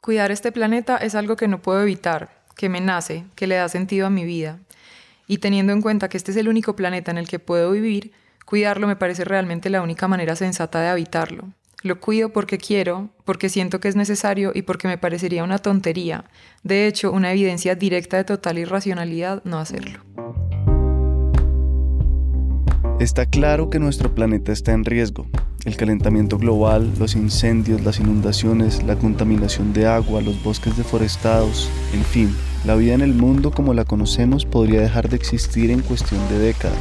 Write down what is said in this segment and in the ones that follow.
Cuidar este planeta es algo que no puedo evitar, que me nace, que le da sentido a mi vida. Y teniendo en cuenta que este es el único planeta en el que puedo vivir, cuidarlo me parece realmente la única manera sensata de habitarlo. Lo cuido porque quiero, porque siento que es necesario y porque me parecería una tontería, de hecho una evidencia directa de total irracionalidad no hacerlo. Está claro que nuestro planeta está en riesgo. El calentamiento global, los incendios, las inundaciones, la contaminación de agua, los bosques deforestados, en fin, la vida en el mundo como la conocemos podría dejar de existir en cuestión de décadas.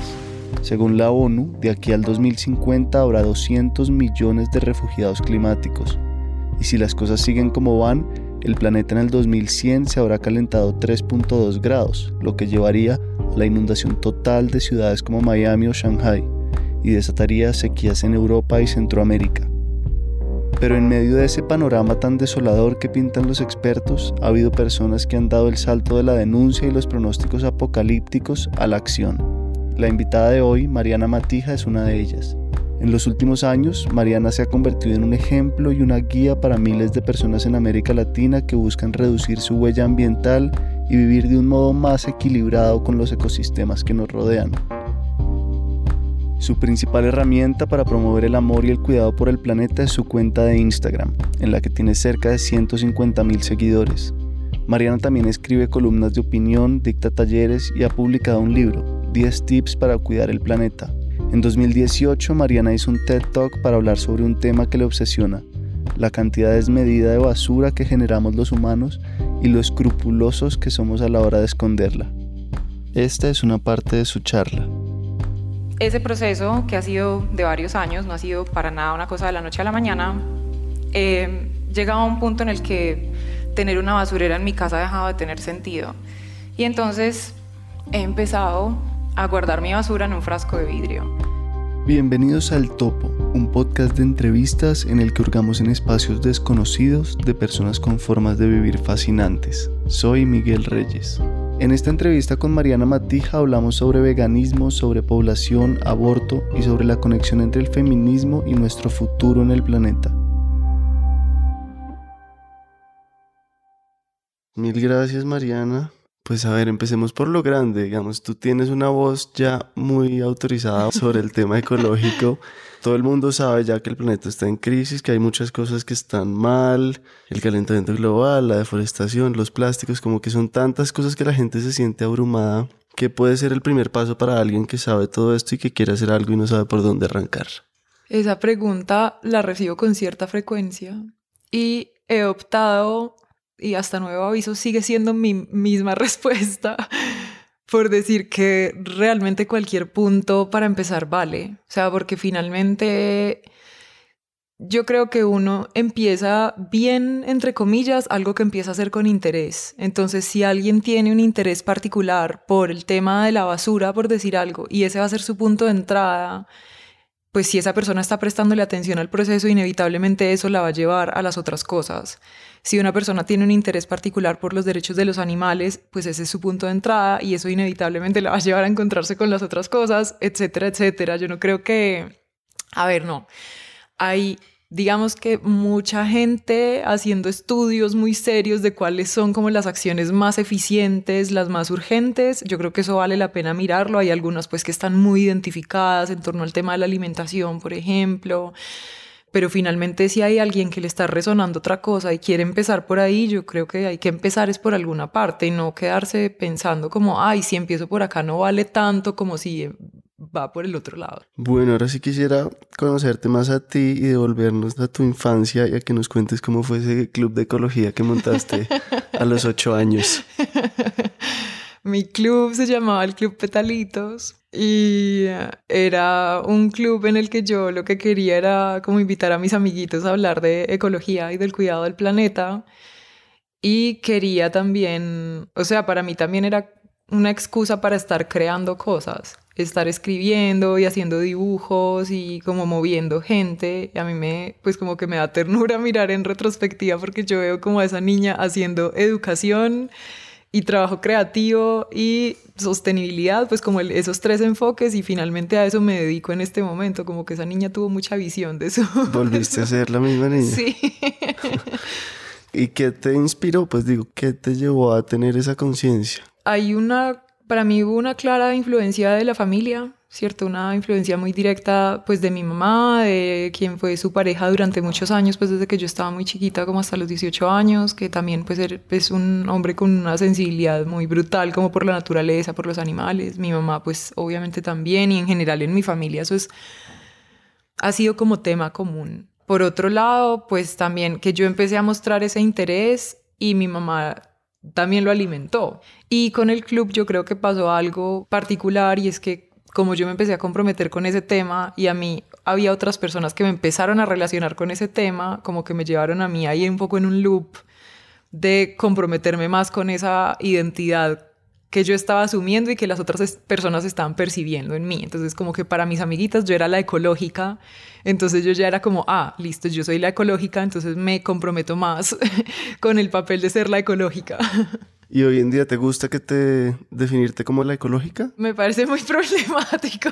Según la ONU, de aquí al 2050 habrá 200 millones de refugiados climáticos. Y si las cosas siguen como van, el planeta en el 2100 se habrá calentado 3.2 grados, lo que llevaría la inundación total de ciudades como Miami o Shanghai y desataría sequías en Europa y Centroamérica. Pero en medio de ese panorama tan desolador que pintan los expertos, ha habido personas que han dado el salto de la denuncia y los pronósticos apocalípticos a la acción. La invitada de hoy, Mariana Matija, es una de ellas. En los últimos años, Mariana se ha convertido en un ejemplo y una guía para miles de personas en América Latina que buscan reducir su huella ambiental y vivir de un modo más equilibrado con los ecosistemas que nos rodean. Su principal herramienta para promover el amor y el cuidado por el planeta es su cuenta de Instagram, en la que tiene cerca de 150 mil seguidores. Mariana también escribe columnas de opinión, dicta talleres y ha publicado un libro, 10 tips para cuidar el planeta, en 2018, Mariana hizo un TED Talk para hablar sobre un tema que le obsesiona, la cantidad desmedida de basura que generamos los humanos y lo escrupulosos que somos a la hora de esconderla. Esta es una parte de su charla. Ese proceso, que ha sido de varios años, no ha sido para nada una cosa de la noche a la mañana, eh, a un punto en el que tener una basurera en mi casa ha dejado de tener sentido. Y entonces he empezado a guardar mi basura en un frasco de vidrio. Bienvenidos al Topo, un podcast de entrevistas en el que hurgamos en espacios desconocidos de personas con formas de vivir fascinantes. Soy Miguel Reyes. En esta entrevista con Mariana Matija hablamos sobre veganismo, sobre población, aborto y sobre la conexión entre el feminismo y nuestro futuro en el planeta. Mil gracias Mariana pues a ver, empecemos por lo grande. Digamos, tú tienes una voz ya muy autorizada sobre el tema ecológico. Todo el mundo sabe ya que el planeta está en crisis, que hay muchas cosas que están mal, el calentamiento global, la deforestación, los plásticos, como que son tantas cosas que la gente se siente abrumada. ¿Qué puede ser el primer paso para alguien que sabe todo esto y que quiere hacer algo y no sabe por dónde arrancar? Esa pregunta la recibo con cierta frecuencia y he optado y hasta nuevo aviso sigue siendo mi misma respuesta por decir que realmente cualquier punto para empezar vale. O sea, porque finalmente yo creo que uno empieza bien, entre comillas, algo que empieza a hacer con interés. Entonces, si alguien tiene un interés particular por el tema de la basura, por decir algo, y ese va a ser su punto de entrada, pues si esa persona está prestándole atención al proceso, inevitablemente eso la va a llevar a las otras cosas. Si una persona tiene un interés particular por los derechos de los animales, pues ese es su punto de entrada y eso inevitablemente la va a llevar a encontrarse con las otras cosas, etcétera, etcétera. Yo no creo que, a ver, no. Hay digamos que mucha gente haciendo estudios muy serios de cuáles son como las acciones más eficientes, las más urgentes. Yo creo que eso vale la pena mirarlo. Hay algunas pues que están muy identificadas en torno al tema de la alimentación, por ejemplo pero finalmente si hay alguien que le está resonando otra cosa y quiere empezar por ahí, yo creo que hay que empezar es por alguna parte y no quedarse pensando como, ay, si empiezo por acá no vale tanto como si va por el otro lado. Bueno, ahora sí quisiera conocerte más a ti y devolvernos a tu infancia y a que nos cuentes cómo fue ese club de ecología que montaste a los ocho años. Mi club se llamaba el Club Petalitos y era un club en el que yo lo que quería era como invitar a mis amiguitos a hablar de ecología y del cuidado del planeta. Y quería también, o sea, para mí también era una excusa para estar creando cosas, estar escribiendo y haciendo dibujos y como moviendo gente. Y a mí me, pues como que me da ternura mirar en retrospectiva porque yo veo como a esa niña haciendo educación y trabajo creativo y sostenibilidad, pues como esos tres enfoques y finalmente a eso me dedico en este momento, como que esa niña tuvo mucha visión de eso. Volviste a ser la misma niña. Sí. ¿Y qué te inspiró? Pues digo, ¿qué te llevó a tener esa conciencia? Hay una, para mí hubo una clara influencia de la familia, ¿cierto? Una influencia muy directa pues de mi mamá, de quien fue su pareja durante muchos años, pues desde que yo estaba muy chiquita, como hasta los 18 años, que también pues er, es un hombre con una sensibilidad muy brutal como por la naturaleza, por los animales. Mi mamá pues obviamente también y en general en mi familia eso es, ha sido como tema común. Por otro lado, pues también que yo empecé a mostrar ese interés y mi mamá también lo alimentó. Y con el club yo creo que pasó algo particular y es que como yo me empecé a comprometer con ese tema y a mí había otras personas que me empezaron a relacionar con ese tema, como que me llevaron a mí ahí un poco en un loop de comprometerme más con esa identidad que yo estaba asumiendo y que las otras personas estaban percibiendo en mí. Entonces, como que para mis amiguitas yo era la ecológica, entonces yo ya era como, ah, listo, yo soy la ecológica, entonces me comprometo más con el papel de ser la ecológica. ¿Y hoy en día te gusta que te definirte como la ecológica? Me parece muy problemático,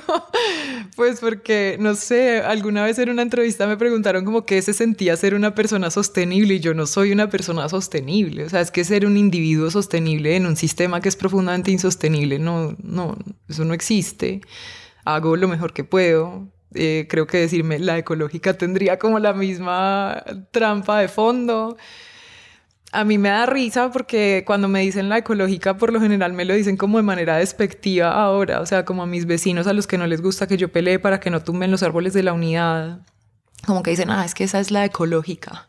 pues porque, no sé, alguna vez en una entrevista me preguntaron como qué se sentía ser una persona sostenible y yo no soy una persona sostenible, o sea, es que ser un individuo sostenible en un sistema que es profundamente insostenible, no, no, eso no existe. Hago lo mejor que puedo, eh, creo que decirme la ecológica tendría como la misma trampa de fondo. A mí me da risa porque cuando me dicen la ecológica, por lo general me lo dicen como de manera despectiva ahora, o sea, como a mis vecinos a los que no les gusta que yo pelee para que no tumben los árboles de la unidad. Como que dicen, ah, es que esa es la ecológica.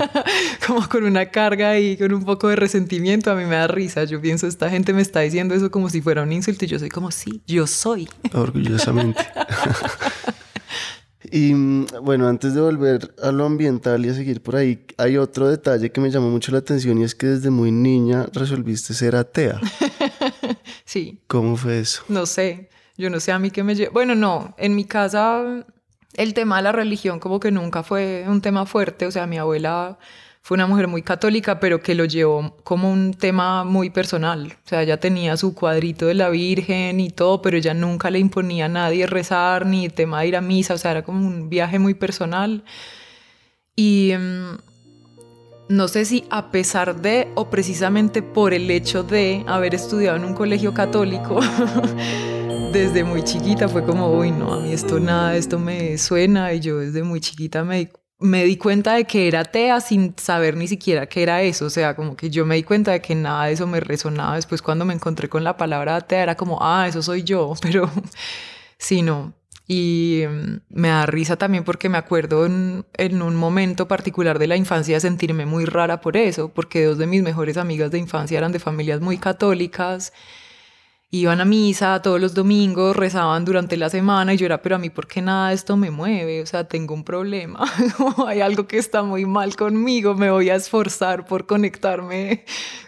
como con una carga y con un poco de resentimiento. A mí me da risa. Yo pienso, esta gente me está diciendo eso como si fuera un insulto. Y yo soy como, sí, yo soy. Orgullosamente. Y mm, bueno, antes de volver a lo ambiental y a seguir por ahí, hay otro detalle que me llamó mucho la atención y es que desde muy niña resolviste ser atea. sí. ¿Cómo fue eso? No sé, yo no sé a mí qué me lleva. Bueno, no, en mi casa el tema de la religión como que nunca fue un tema fuerte, o sea, mi abuela fue una mujer muy católica, pero que lo llevó como un tema muy personal. O sea, ella tenía su cuadrito de la Virgen y todo, pero ella nunca le imponía a nadie rezar ni tema de ir a misa. O sea, era como un viaje muy personal. Y mm, no sé si a pesar de o precisamente por el hecho de haber estudiado en un colegio católico, desde muy chiquita fue como, uy, no, a mí esto nada, esto me suena. Y yo desde muy chiquita me me di cuenta de que era atea sin saber ni siquiera qué era eso. O sea, como que yo me di cuenta de que nada de eso me resonaba. Después cuando me encontré con la palabra atea era como, ah, eso soy yo, pero sí, no. Y mm, me da risa también porque me acuerdo en, en, un momento particular de la infancia sentirme muy rara por eso, porque dos de mis mejores amigas de infancia eran de familias muy católicas iban a misa todos los domingos, rezaban durante la semana y yo era, pero a mí, ¿por qué nada esto me mueve? O sea, tengo un problema, hay algo que está muy mal conmigo, me voy a esforzar por conectarme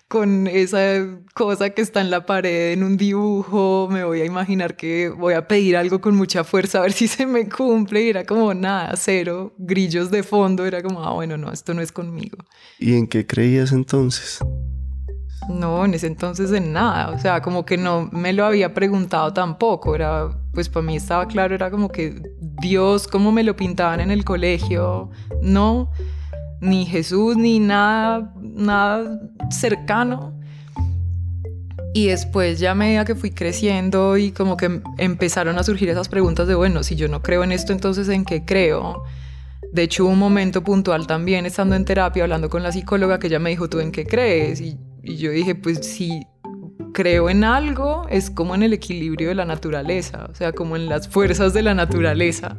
con esa cosa que está en la pared en un dibujo, me voy a imaginar que voy a pedir algo con mucha fuerza a ver si se me cumple y era como nada, cero, grillos de fondo, era como, ah, bueno, no, esto no es conmigo. ¿Y en qué creías entonces? No, en ese entonces en nada, o sea, como que no me lo había preguntado tampoco, era, pues para mí estaba claro, era como que Dios, como me lo pintaban en el colegio, no, ni Jesús, ni nada, nada cercano. Y después ya a medida que fui creciendo y como que empezaron a surgir esas preguntas de, bueno, si yo no creo en esto, entonces ¿en qué creo? De hecho, hubo un momento puntual también estando en terapia, hablando con la psicóloga, que ella me dijo, ¿tú en qué crees? Y y yo dije, pues si creo en algo, es como en el equilibrio de la naturaleza, o sea, como en las fuerzas de la naturaleza.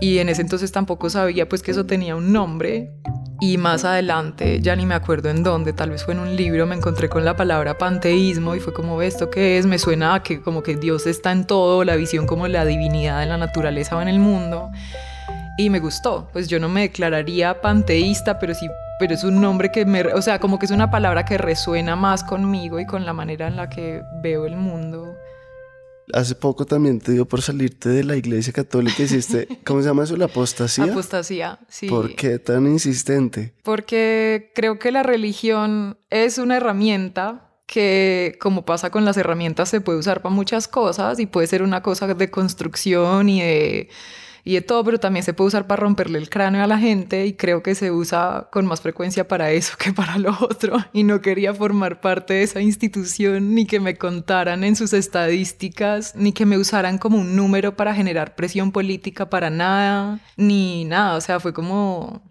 Y en ese entonces tampoco sabía pues que eso tenía un nombre. Y más adelante, ya ni me acuerdo en dónde, tal vez fue en un libro, me encontré con la palabra panteísmo y fue como, ¿esto qué es? Me suena a que como que Dios está en todo, la visión como la divinidad en la naturaleza o en el mundo. Y me gustó, pues yo no me declararía panteísta, pero sí pero es un nombre que me, o sea, como que es una palabra que resuena más conmigo y con la manera en la que veo el mundo. Hace poco también te dio por salirte de la iglesia católica, hiciste, ¿cómo se llama eso? La apostasía. Apostasía, sí. ¿Por qué tan insistente? Porque creo que la religión es una herramienta que, como pasa con las herramientas, se puede usar para muchas cosas y puede ser una cosa de construcción y de y de todo, pero también se puede usar para romperle el cráneo a la gente y creo que se usa con más frecuencia para eso que para lo otro. Y no quería formar parte de esa institución ni que me contaran en sus estadísticas, ni que me usaran como un número para generar presión política para nada, ni nada. O sea, fue como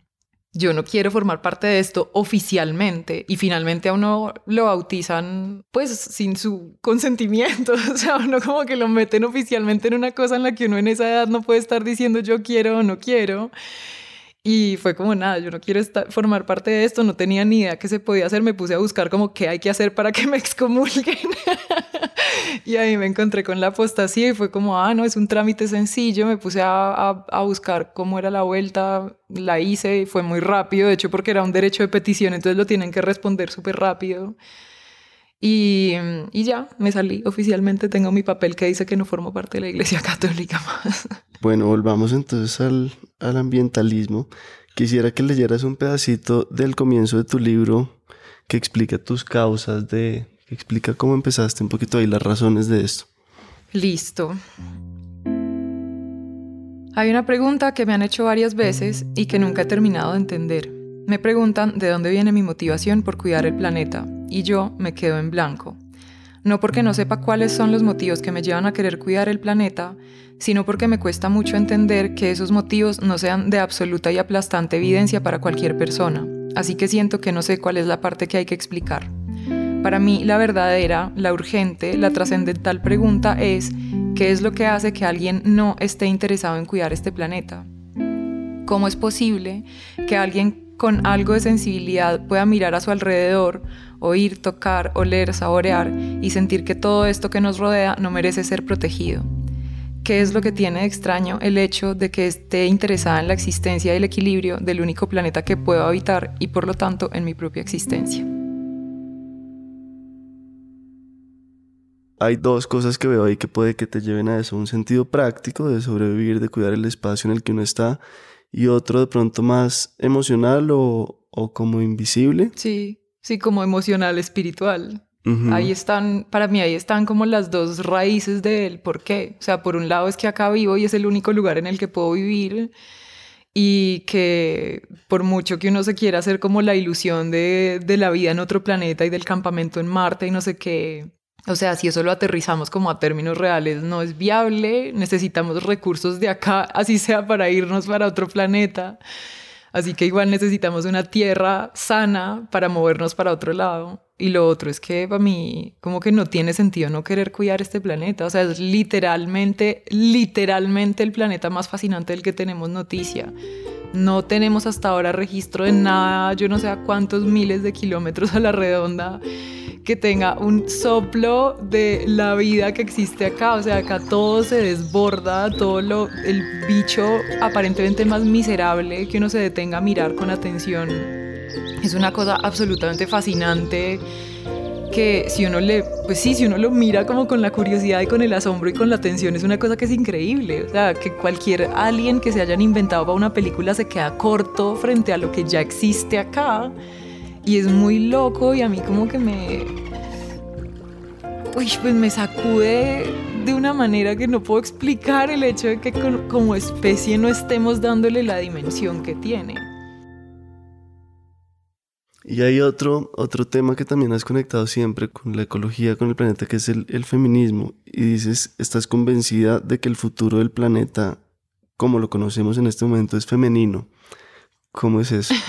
yo no quiero formar parte de esto oficialmente y finalmente a uno lo bautizan pues sin su consentimiento, o sea, uno como que lo meten oficialmente en una cosa en la que uno en esa edad no puede estar diciendo yo quiero o no quiero. Y fue como nada, yo no quiero estar, formar parte de esto, no tenía ni idea qué se podía hacer, me puse a buscar como qué hay que hacer para que me excomulguen. y ahí me encontré con la apostasía y fue como, ah, no, es un trámite sencillo, me puse a, a, buscar cómo era la vuelta, la hice y fue muy rápido, de hecho porque era un derecho de petición, entonces lo tienen que responder súper rápido. Y, y, ya, me salí oficialmente, tengo mi papel que dice que no formo parte de la Iglesia Católica más. Bueno, volvamos entonces al, al ambientalismo. Quisiera que leyeras un pedacito del comienzo de tu libro que explica tus causas, de, que explica cómo empezaste un poquito ahí las razones de esto. Listo. Hay una pregunta que me han hecho varias veces y que nunca he terminado de entender. Me preguntan de dónde viene mi motivación por cuidar el planeta y yo me quedo en blanco. No porque no sepa cuáles son los motivos que me llevan a querer cuidar el planeta, sino porque me cuesta mucho entender que esos motivos no sean de absoluta y aplastante evidencia para cualquier persona. Así que siento que no sé cuál es la parte que hay que explicar. Para mí, la verdadera, la urgente, la trascendental pregunta es, ¿qué es lo que hace que alguien no esté interesado en cuidar este planeta? ¿Cómo es posible que alguien con algo de sensibilidad pueda mirar a su alrededor, oír, tocar, oler, saborear y sentir que todo esto que nos rodea no merece ser protegido. ¿Qué es lo que tiene de extraño el hecho de que esté interesada en la existencia y el equilibrio del único planeta que puedo habitar y por lo tanto en mi propia existencia? Hay dos cosas que veo ahí que puede que te lleven a eso, un sentido práctico de sobrevivir, de cuidar el espacio en el que uno está y otro de pronto más emocional o, como invisible. Sí, sí, como emocional, espiritual. Ahí están, para mí ahí están como las dos raíces del por qué. O sea, por un lado es que acá vivo y es el único lugar en el que puedo vivir y que por mucho que uno se quiera hacer como la ilusión de, de la vida en otro planeta y del campamento en Marte y no sé qué, o sea, si eso lo aterrizamos como a términos reales, no es viable, necesitamos recursos de acá, así sea para irnos para otro planeta. Así que igual necesitamos una tierra sana para movernos para otro lado. Y lo otro es que para mí como que no tiene sentido no querer cuidar este planeta. O sea, es literalmente, literalmente el planeta más fascinante del que tenemos noticia. No tenemos hasta ahora registro de nada, yo no sé a cuántos miles de kilómetros a la redonda que tenga un soplo de la vida que existe acá. O sea, acá todo se desborda, todo lo, el bicho aparentemente más miserable que uno se detenga a mirar con atención. Es una cosa absolutamente fascinante que si uno le, pues sí, si uno lo mira como con la curiosidad y con el asombro y con la atención, es una cosa que es increíble. O sea, que cualquier alien que se hayan inventado para una película se queda corto frente a lo que ya existe acá. Y es muy loco y a mí como que me... Uy, pues me sacude de una manera que no puedo explicar el hecho de que como especie no estemos dándole la dimensión que tiene. Y hay otro, otro tema que también has conectado siempre con la ecología, con el planeta, que es el, el feminismo. Y dices, estás convencida de que el futuro del planeta, como lo conocemos en este momento, es femenino. ¿Cómo es eso?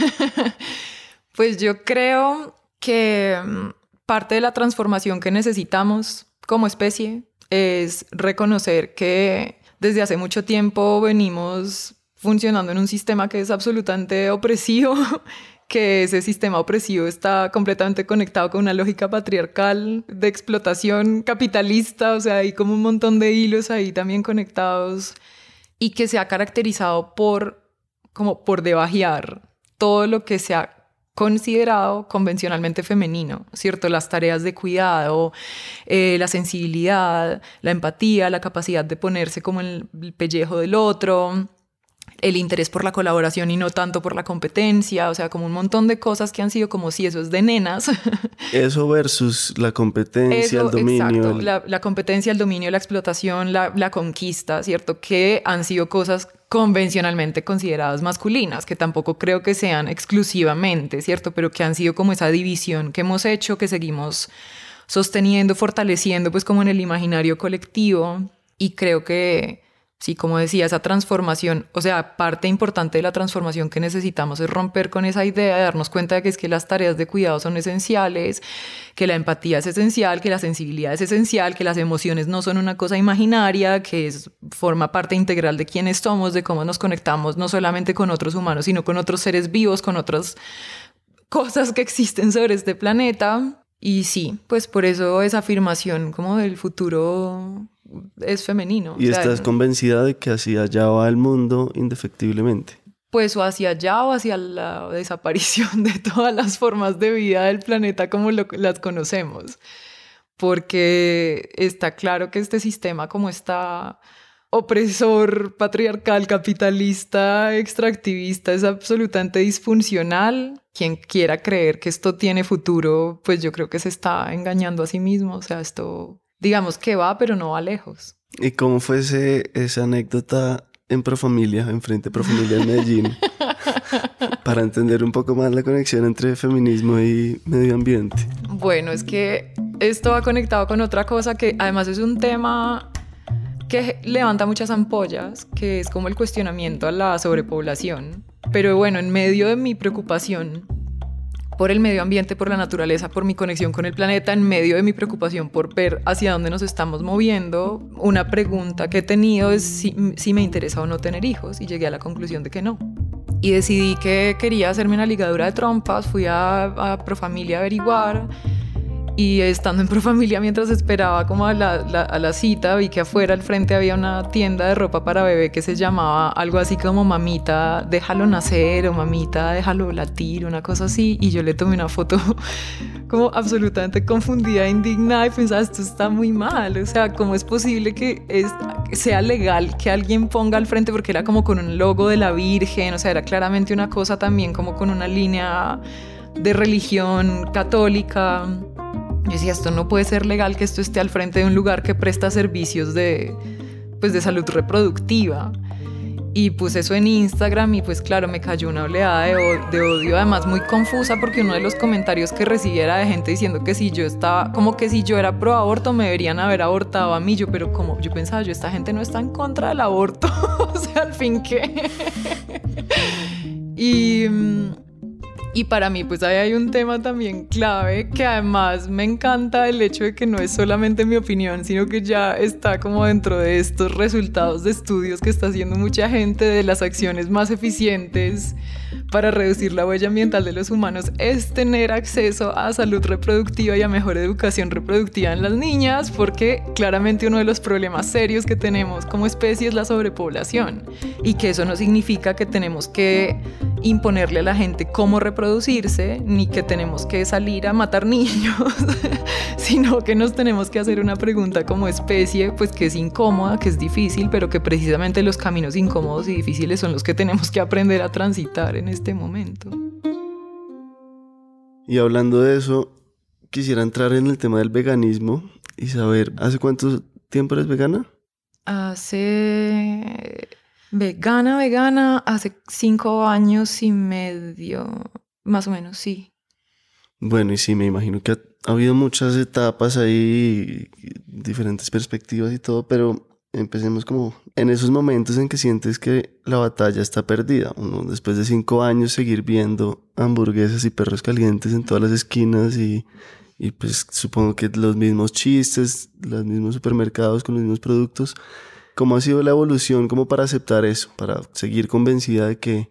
Pues yo creo que mm, parte de la transformación que necesitamos como especie es reconocer que desde hace mucho tiempo venimos funcionando en un sistema que es absolutamente opresivo, que ese sistema opresivo está completamente conectado con una lógica patriarcal de explotación capitalista, o sea, hay como un montón de hilos ahí también conectados y que se ha caracterizado por como por debajear todo lo que se ha considerado convencionalmente femenino, ¿cierto? Las tareas de cuidado, eh, la sensibilidad, la empatía, la capacidad de ponerse como el pellejo del otro, el interés por la colaboración y no tanto por la competencia, o sea, como un montón de cosas que han sido como si eso es de nenas. Eso versus la competencia, el dominio. Exacto, la, competencia, el dominio, la explotación, la, la, conquista, ¿cierto? Que han sido cosas convencionalmente consideradas masculinas, que tampoco creo que sean exclusivamente, ¿cierto? Pero que han sido como esa división que hemos hecho, que seguimos sosteniendo, fortaleciendo, pues como en el imaginario colectivo. Y creo que Sí, como decía, esa transformación, o sea, parte importante de la transformación que necesitamos es romper con esa idea de darnos cuenta de que es que las tareas de cuidado son esenciales, que la empatía es esencial, que la sensibilidad es esencial, que las emociones no son una cosa imaginaria, que es, forma parte integral de quiénes somos, de cómo nos conectamos no solamente con otros humanos, sino con otros seres vivos, con otras cosas que existen sobre este planeta. Y sí, pues por eso esa afirmación como del futuro es femenino. ¿Y estás convencida de que hacia allá va el mundo indefectiblemente? Pues o hacia allá o hacia la desaparición de todas las formas de vida del planeta como las conocemos. Porque está claro que este sistema como está opresor, patriarcal, capitalista, extractivista, es absolutamente disfuncional. Quien quiera creer que esto tiene futuro, pues yo creo que se está engañando a sí mismo. O sea, esto digamos que va, pero no va lejos. ¿Y cómo fue esa anécdota en Profamilia, en Frente Profamilia en Medellín? para entender un poco más la conexión entre feminismo y medio ambiente. Bueno, es que esto va conectado con otra cosa que además es un tema que levanta muchas ampollas, que es como el cuestionamiento a la sobrepoblación. Pero bueno, en medio de mi preocupación por el medio ambiente, por la naturaleza, por mi conexión con el planeta, en medio de mi preocupación por ver hacia dónde nos estamos moviendo, una pregunta que he tenido es si, me interesa o no tener hijos y llegué a la conclusión de que no. Y decidí que quería hacerme una ligadura de trompas, fui a, a Profamilia a averiguar y estando en Profamilia mientras esperaba como a la, a la, cita, vi que afuera al frente había una tienda de ropa para bebé que se llamaba algo así como mamita, déjalo nacer o mamita, déjalo latir, una cosa así. Y yo le tomé una foto como absolutamente confundida, indignada y pensaba, esto está muy mal. O sea, ¿cómo es posible que es, sea legal que alguien ponga al frente? Porque era como con un logo de la Virgen, o sea, era claramente una cosa también como con una línea de religión católica yo decía, esto no puede ser legal que esto esté al frente de un lugar que presta servicios de, pues, de salud reproductiva. Y puse eso en Instagram y pues claro, me cayó una oleada de, odio, además muy confusa porque uno de los comentarios que recibí era de gente diciendo que si yo estaba, como que si yo era pro aborto me deberían haber abortado a mí, yo, pero como yo pensaba, yo esta gente no está en contra del aborto, o sea, al fin qué. y mm, y para mí, pues ahí hay un tema también clave que además me encanta el hecho de que no es solamente mi opinión, sino que ya está como dentro de estos resultados de estudios que está haciendo mucha gente de las acciones más eficientes para reducir la huella ambiental de los humanos es tener acceso a salud reproductiva y a mejor educación reproductiva en las niñas, porque claramente uno de los problemas serios que tenemos como especie es la sobrepoblación y que eso no significa que tenemos que imponerle a la gente cómo reproducirse, ni que tenemos que salir a matar niños, sino que nos tenemos que hacer una pregunta como especie, pues que es incómoda, que es difícil, pero que precisamente los caminos incómodos y difíciles son los que tenemos que aprender a transitar en este momento. Y hablando de eso, quisiera entrar en el tema del veganismo y saber, ¿hace cuánto tiempo eres vegana? Hace Vegana, vegana, hace cinco años y medio, más o menos, sí. Bueno, y sí, me imagino que ha, habido muchas etapas ahí, diferentes perspectivas y todo, pero empecemos como en esos momentos en que sientes que la batalla está perdida. Después de cinco años, seguir viendo hamburguesas y perros calientes en todas las esquinas y, y pues supongo que los mismos chistes, los mismos supermercados con los mismos productos. ¿Cómo ha sido la evolución como para aceptar eso, para seguir convencida de que,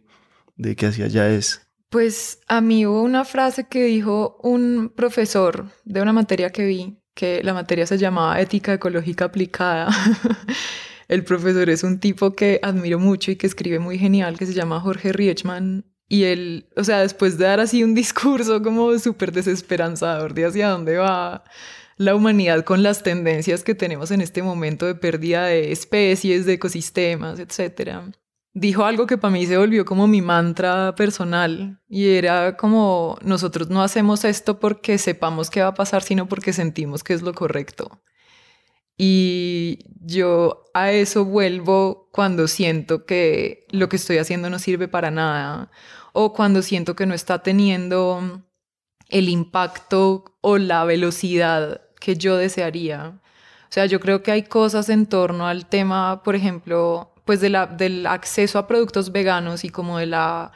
de que hacia allá es? Pues a mí hubo una frase que dijo un profesor de una materia que vi, que la materia se llamaba Ética Ecológica Aplicada. El profesor es un tipo que admiro mucho y que escribe muy genial, que se llama Jorge Riechman. Y él, o sea, después de dar así un discurso como súper desesperanzador de hacia dónde va la humanidad con las tendencias que tenemos en este momento de pérdida de especies, de ecosistemas, etc. Dijo algo que para mí se volvió como mi mantra personal y era como nosotros no hacemos esto porque sepamos qué va a pasar, sino porque sentimos que es lo correcto. Y yo a eso vuelvo cuando siento que lo que estoy haciendo no sirve para nada o cuando siento que no está teniendo el impacto o la velocidad que yo desearía. O sea, yo creo que hay cosas en torno al tema, por ejemplo, pues del acceso a productos veganos y como de la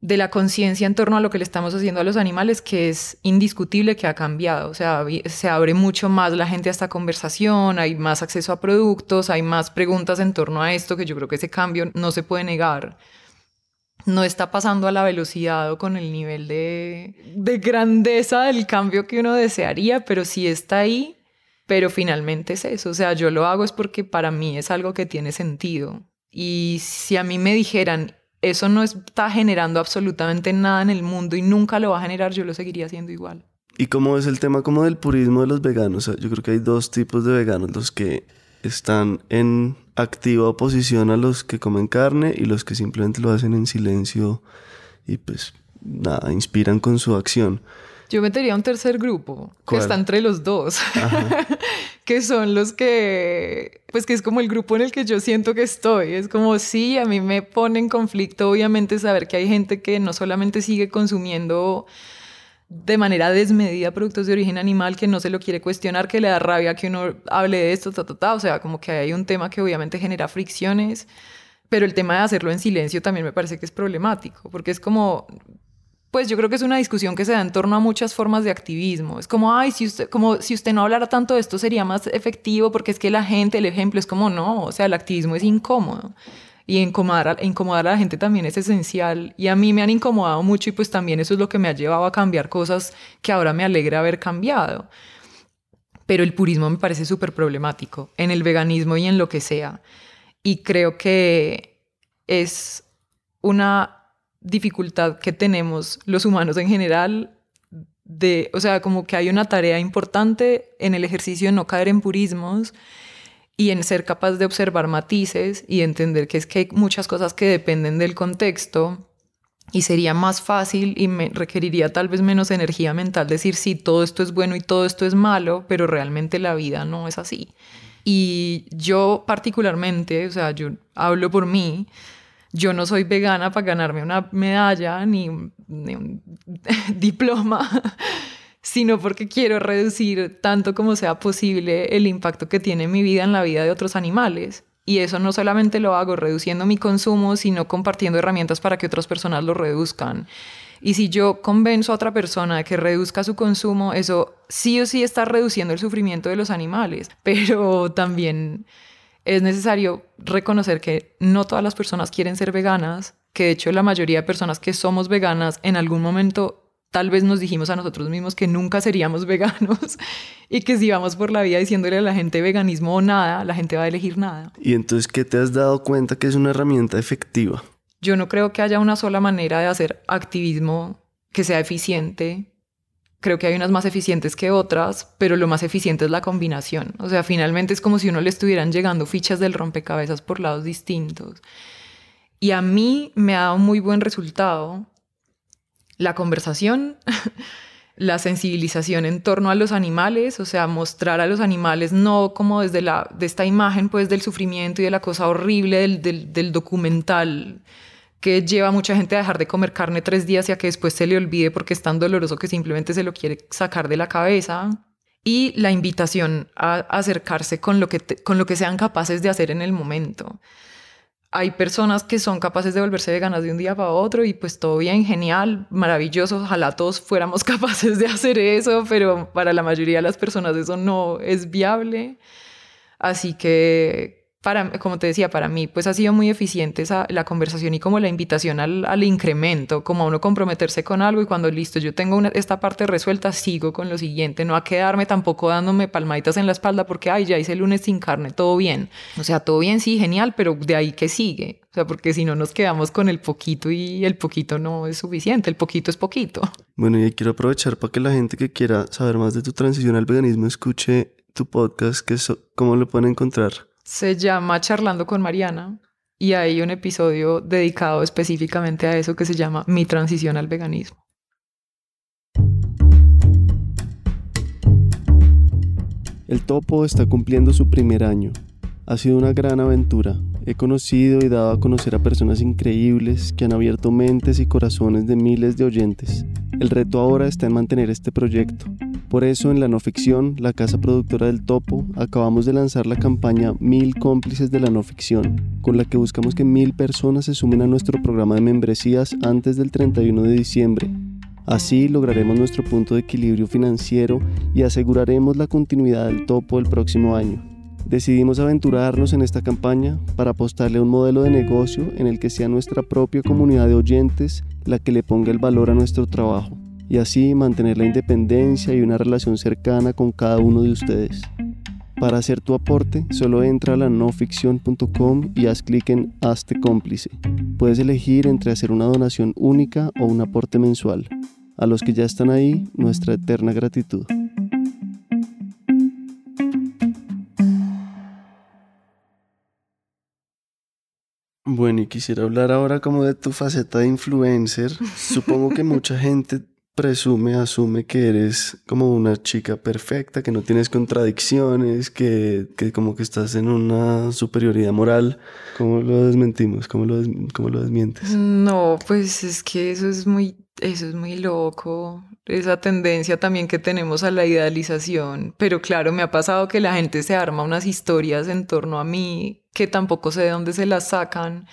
de la conciencia en torno a lo que le estamos haciendo a los animales, que es indiscutible que ha cambiado. O sea, se abre mucho más la gente a esta conversación, hay más acceso a productos, hay más preguntas en torno a esto, que yo creo que ese cambio no se puede negar. No está pasando a la velocidad o con el nivel de, de grandeza del cambio que uno desearía, pero sí está ahí. Pero finalmente es eso. O sea, yo lo hago es porque para mí es algo que tiene sentido. Y si a mí me dijeran, eso no está generando absolutamente nada en el mundo y nunca lo va a generar, yo lo seguiría haciendo igual. ¿Y cómo es el tema como del purismo de los veganos? yo creo que hay dos tipos de veganos, los que están en activa oposición a los que comen carne y los que simplemente lo hacen en silencio y pues nada, inspiran con su acción. Yo metería un tercer grupo que está entre los dos, que son los que, pues que es como el grupo en el que yo siento que estoy. Es como, sí, a mí me pone en conflicto, obviamente, saber que hay gente que no solamente sigue consumiendo de manera desmedida productos de origen animal, que no se lo quiere cuestionar, que le da rabia que uno hable de esto, ta, ta, ta. o sea, como que hay un tema que obviamente genera fricciones. Pero el tema de hacerlo en silencio también me parece que es problemático, porque es como, pues yo creo que es una discusión que se da en torno a muchas formas de activismo. Es como, ay, si usted, como si usted no hablara tanto de esto sería más efectivo porque es que la gente, el ejemplo es como, no, o sea, el activismo es incómodo. Y incomodar a, incomodar a la gente también es esencial. Y a mí me han incomodado mucho y pues también eso es lo que me ha llevado a cambiar cosas que ahora me alegra haber cambiado. Pero el purismo me parece súper problemático en el veganismo y en lo que sea. Y creo que es una dificultad que tenemos los humanos en general de, o sea, como que hay una tarea importante en el ejercicio de no caer en purismos y en ser capaz de observar matices y entender que es que hay muchas cosas que dependen del contexto y sería más fácil y me requeriría tal vez menos energía mental decir sí, todo esto es bueno y todo esto es malo, pero realmente la vida no es así. Y yo particularmente, o sea, yo hablo por mí, yo no soy vegana para ganarme una medalla ni, un diploma, sino porque quiero reducir tanto como sea posible el impacto que tiene mi vida en la vida de otros animales. Y eso no solamente lo hago reduciendo mi consumo, sino compartiendo herramientas para que otras personas lo reduzcan. Y si yo convenzo a otra persona que reduzca su consumo, eso sí o sí está reduciendo el sufrimiento de los animales, pero también es necesario reconocer que no todas las personas quieren ser veganas, que de hecho la mayoría de personas que somos veganas en algún momento tal vez nos dijimos a nosotros mismos que nunca seríamos veganos y que si vamos por la vida diciéndole a la gente veganismo o nada, la gente va a elegir nada. ¿Y entonces qué te has dado cuenta que es una herramienta efectiva? Yo no creo que haya una sola manera de hacer activismo que sea eficiente Creo que hay unas más eficientes que otras, pero lo más eficiente es la combinación. O sea, finalmente es como si uno le estuvieran llegando fichas del rompecabezas por lados distintos. Y a mí me ha dado muy buen resultado la conversación, la sensibilización en torno a los animales, o sea, mostrar a los animales no como desde la, de esta imagen pues del sufrimiento y de la cosa horrible del, del, del documental que lleva mucha gente a dejar de comer carne tres días y a que después se le olvide porque es tan doloroso que simplemente se lo quiere sacar de la cabeza. Y la invitación a acercarse con lo que, con lo que sean capaces de hacer en el momento. Hay personas que son capaces de volverse veganas de un día para otro y pues todo bien, genial, maravilloso, ojalá todos fuéramos capaces de hacer eso, pero para la mayoría de las personas eso no es viable. Así que para, como te decía, para mí, pues ha sido muy eficiente esa, la conversación y como la invitación al, incremento, como a uno comprometerse con algo y cuando listo, yo tengo una, esta parte resuelta, sigo con lo siguiente, no a quedarme tampoco dándome palmaditas en la espalda porque, ay, ya hice el lunes sin carne, todo bien. O sea, todo bien, sí, genial, pero de ahí que sigue. O sea, porque si no nos quedamos con el poquito y el poquito no es suficiente, el poquito es poquito. Bueno, y quiero aprovechar para que la gente que quiera saber más de tu transición al veganismo escuche tu podcast, que ¿cómo lo pueden encontrar? Se llama Charlando con Mariana y hay un episodio dedicado específicamente a eso que se llama Mi transición al veganismo. El topo está cumpliendo su primer año. Ha sido una gran aventura. He conocido y dado a conocer a personas increíbles que han abierto mentes y corazones de miles de oyentes. El reto ahora está en mantener este proyecto. Por eso en la no ficción, la casa productora del Topo, acabamos de lanzar la campaña Mil cómplices de la no ficción, con la que buscamos que mil personas se sumen a nuestro programa de membresías antes del 31 de diciembre. Así lograremos nuestro punto de equilibrio financiero y aseguraremos la continuidad del Topo el próximo año. Decidimos aventurarnos en esta campaña para apostarle a un modelo de negocio en el que sea nuestra propia comunidad de oyentes la que le ponga el valor a nuestro trabajo y así mantener la independencia y una relación cercana con cada uno de ustedes. Para hacer tu aporte, solo entra a la noficción.com y haz clic en Hazte cómplice. Puedes elegir entre hacer una donación única o un aporte mensual. A los que ya están ahí, nuestra eterna gratitud. Bueno, y quisiera hablar ahora como de tu faceta de influencer. Supongo que mucha gente presume, asume que eres como una chica perfecta, que no tienes contradicciones, que, que como que estás en una superioridad moral. ¿Cómo lo desmentimos? ¿Cómo lo, cómo lo desmientes? No, pues es que eso es muy, eso es muy loco esa tendencia también que tenemos a la idealización, pero claro, me ha pasado que la gente se arma unas historias en torno a mí que tampoco sé de dónde se las sacan,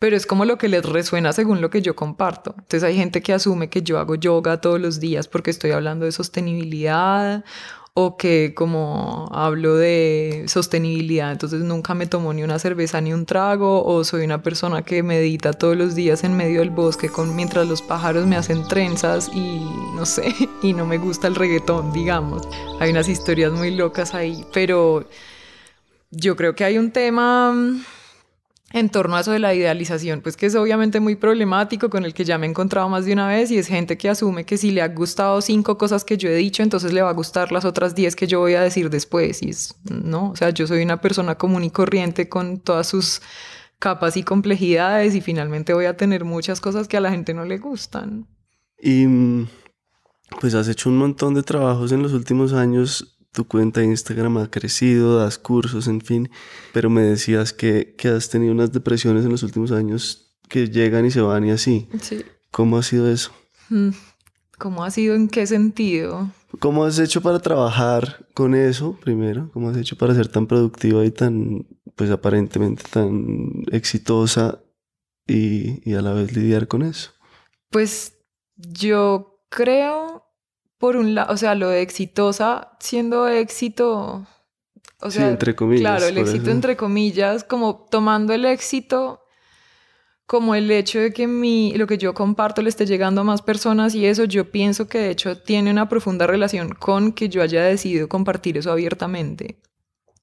pero es como lo que les resuena según lo que yo comparto. Entonces hay gente que asume que yo hago yoga todos los días porque estoy hablando de sostenibilidad o que como hablo de sostenibilidad, entonces nunca me tomo ni una cerveza ni un trago, o soy una persona que medita todos los días en medio del bosque con, mientras los pájaros me hacen trenzas y no sé, y no me gusta el reggaetón, digamos. Hay unas historias muy locas ahí, pero yo creo que hay un tema en torno a eso de la idealización, pues que es obviamente muy problemático, con el que ya me he encontrado más de una vez, y es gente que asume que si le ha gustado cinco cosas que yo he dicho, entonces le va a gustar las otras diez que yo voy a decir después, y es, no, o sea, yo soy una persona común y corriente con todas sus capas y complejidades, y finalmente voy a tener muchas cosas que a la gente no le gustan. Y mm, pues has hecho un montón de trabajos en los últimos años tu cuenta de Instagram ha crecido, das cursos, en fin, pero me decías que, que has tenido unas depresiones en los últimos años que llegan y se van y así. Sí. ¿Cómo ha sido eso? Mm, ¿Cómo ha sido? ¿En qué sentido? ¿Cómo has hecho para trabajar con eso, primero? ¿Cómo has hecho para ser tan productiva y tan, pues aparentemente tan exitosa y, y a la vez lidiar con eso? Pues yo creo por un lado, o sea, lo de exitosa siendo éxito, o sea, entre comillas. Claro, el éxito entre comillas, como tomando el éxito como el hecho de que mi, lo que yo comparto le esté llegando a más personas y eso, yo pienso que de hecho tiene una profunda relación con que yo haya decidido compartir eso abiertamente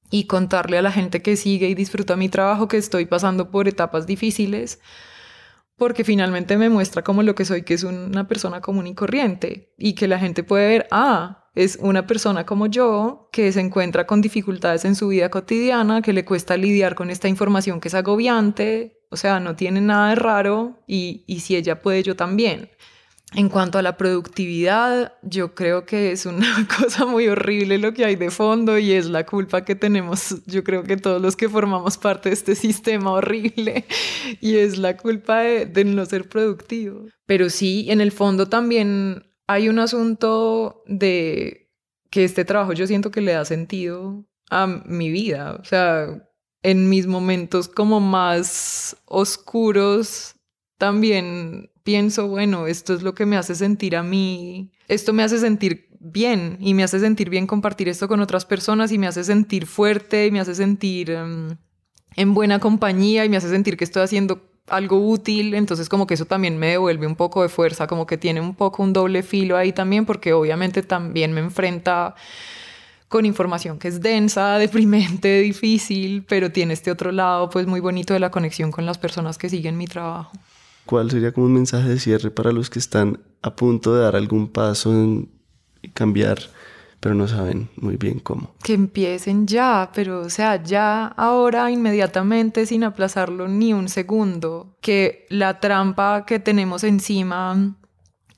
y contarle a la gente que sigue y disfruta mi trabajo que estoy pasando por etapas difíciles porque finalmente me muestra como lo que soy, que es una persona común y corriente, y que la gente puede ver, ah, es una persona como yo que se encuentra con dificultades en su vida cotidiana, que le cuesta lidiar con esta información que es agobiante, o sea, no tiene nada de raro, y, y si ella puede, yo también. En cuanto a la productividad, yo creo que es una cosa muy horrible lo que hay de fondo y es la culpa que tenemos, yo creo que todos los que formamos parte de este sistema horrible y es la culpa de, no ser productivo. Pero sí, en el fondo también hay un asunto de que este trabajo yo siento que le da sentido a mi vida, o sea, en mis momentos como más oscuros también pienso, bueno, esto es lo que me hace sentir a mí, esto me hace sentir bien y me hace sentir bien compartir esto con otras personas y me hace sentir fuerte y me hace sentir em, en buena compañía y me hace sentir que estoy haciendo algo útil, entonces como que eso también me devuelve un poco de fuerza, como que tiene un poco un doble filo ahí también, porque obviamente también me enfrenta con información que es densa, deprimente, difícil, pero tiene este otro lado pues muy bonito de la conexión con las personas que siguen mi trabajo. ¿Cuál sería como un mensaje de cierre para los que están a punto de dar algún paso en cambiar, pero no saben muy bien cómo? Que empiecen ya, pero o sea, ya ahora, inmediatamente, sin aplazarlo ni un segundo. Que la trampa que tenemos encima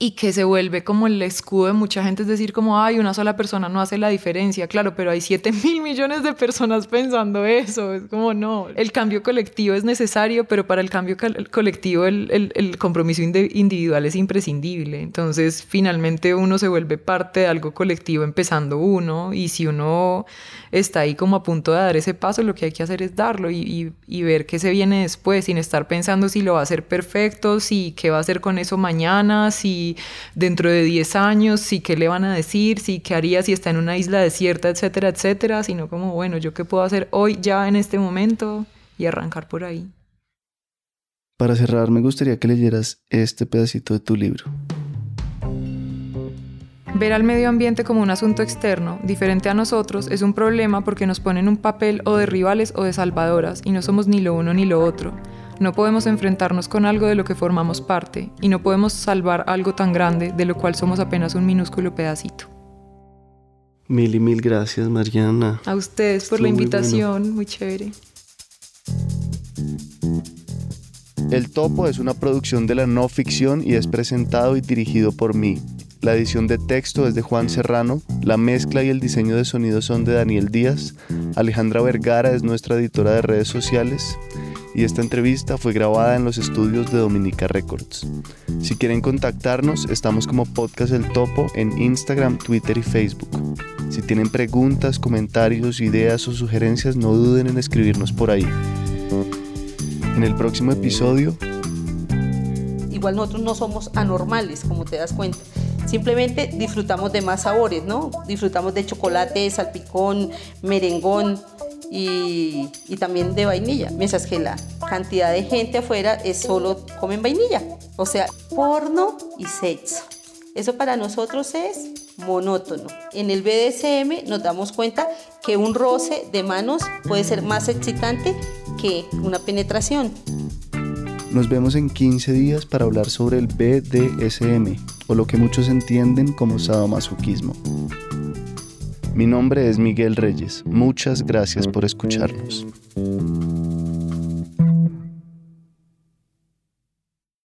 y que se vuelve como el escudo de mucha gente, es decir, como, ay, una sola persona no hace la diferencia, claro, pero hay 7 mil millones de personas pensando eso, es como, no, el cambio colectivo es necesario, pero para el cambio colectivo el, el, el compromiso individual es imprescindible, entonces finalmente uno se vuelve parte de algo colectivo empezando uno, y si uno está ahí como a punto de dar ese paso, lo que hay que hacer es darlo y, y, ver qué se viene después, sin estar pensando si lo va a hacer perfecto, si qué va a hacer con eso mañana, si dentro de 10 años, si qué le van a decir, si qué haría si está en una isla desierta, etcétera, etcétera, sino como, bueno, yo qué puedo hacer hoy, ya en este momento y arrancar por ahí. Para cerrar, me gustaría que leyeras este pedacito de tu libro. Ver al medio ambiente como un asunto externo, diferente a nosotros, es un problema porque nos ponen un papel o de rivales o de salvadoras y no somos ni lo uno ni lo otro. No podemos enfrentarnos con algo de lo que formamos parte y no podemos salvar algo tan grande de lo cual somos apenas un minúsculo pedacito. Mil y mil gracias, Mariana. A ustedes por la invitación, muy chévere. El Topo es una producción de la no ficción y es presentado y dirigido por mí, la edición de texto es de Juan Serrano, la mezcla y el diseño de sonido son de Daniel Díaz, Alejandra Vergara es nuestra editora de redes sociales y esta entrevista fue grabada en los estudios de Dominica Records. Si quieren contactarnos, estamos como Podcast El Topo en Instagram, Twitter y Facebook. Si tienen preguntas, comentarios, ideas o sugerencias, no duden en escribirnos por ahí. En el próximo episodio... Igual nosotros no somos anormales, como te das cuenta Simplemente disfrutamos de más sabores, ¿no? Disfrutamos de chocolate, salpicón, merengón y, también de vainilla. Mientras que la cantidad de gente afuera es solo comen vainilla. O sea, porno y sexo. Eso para nosotros es monótono. En el BDSM nos damos cuenta que un roce de manos puede ser más excitante que una penetración. Nos vemos en 15 días para hablar sobre el BDSM, o lo que muchos entienden como sadomasoquismo. Mi nombre es Miguel Reyes. Muchas gracias por escucharnos.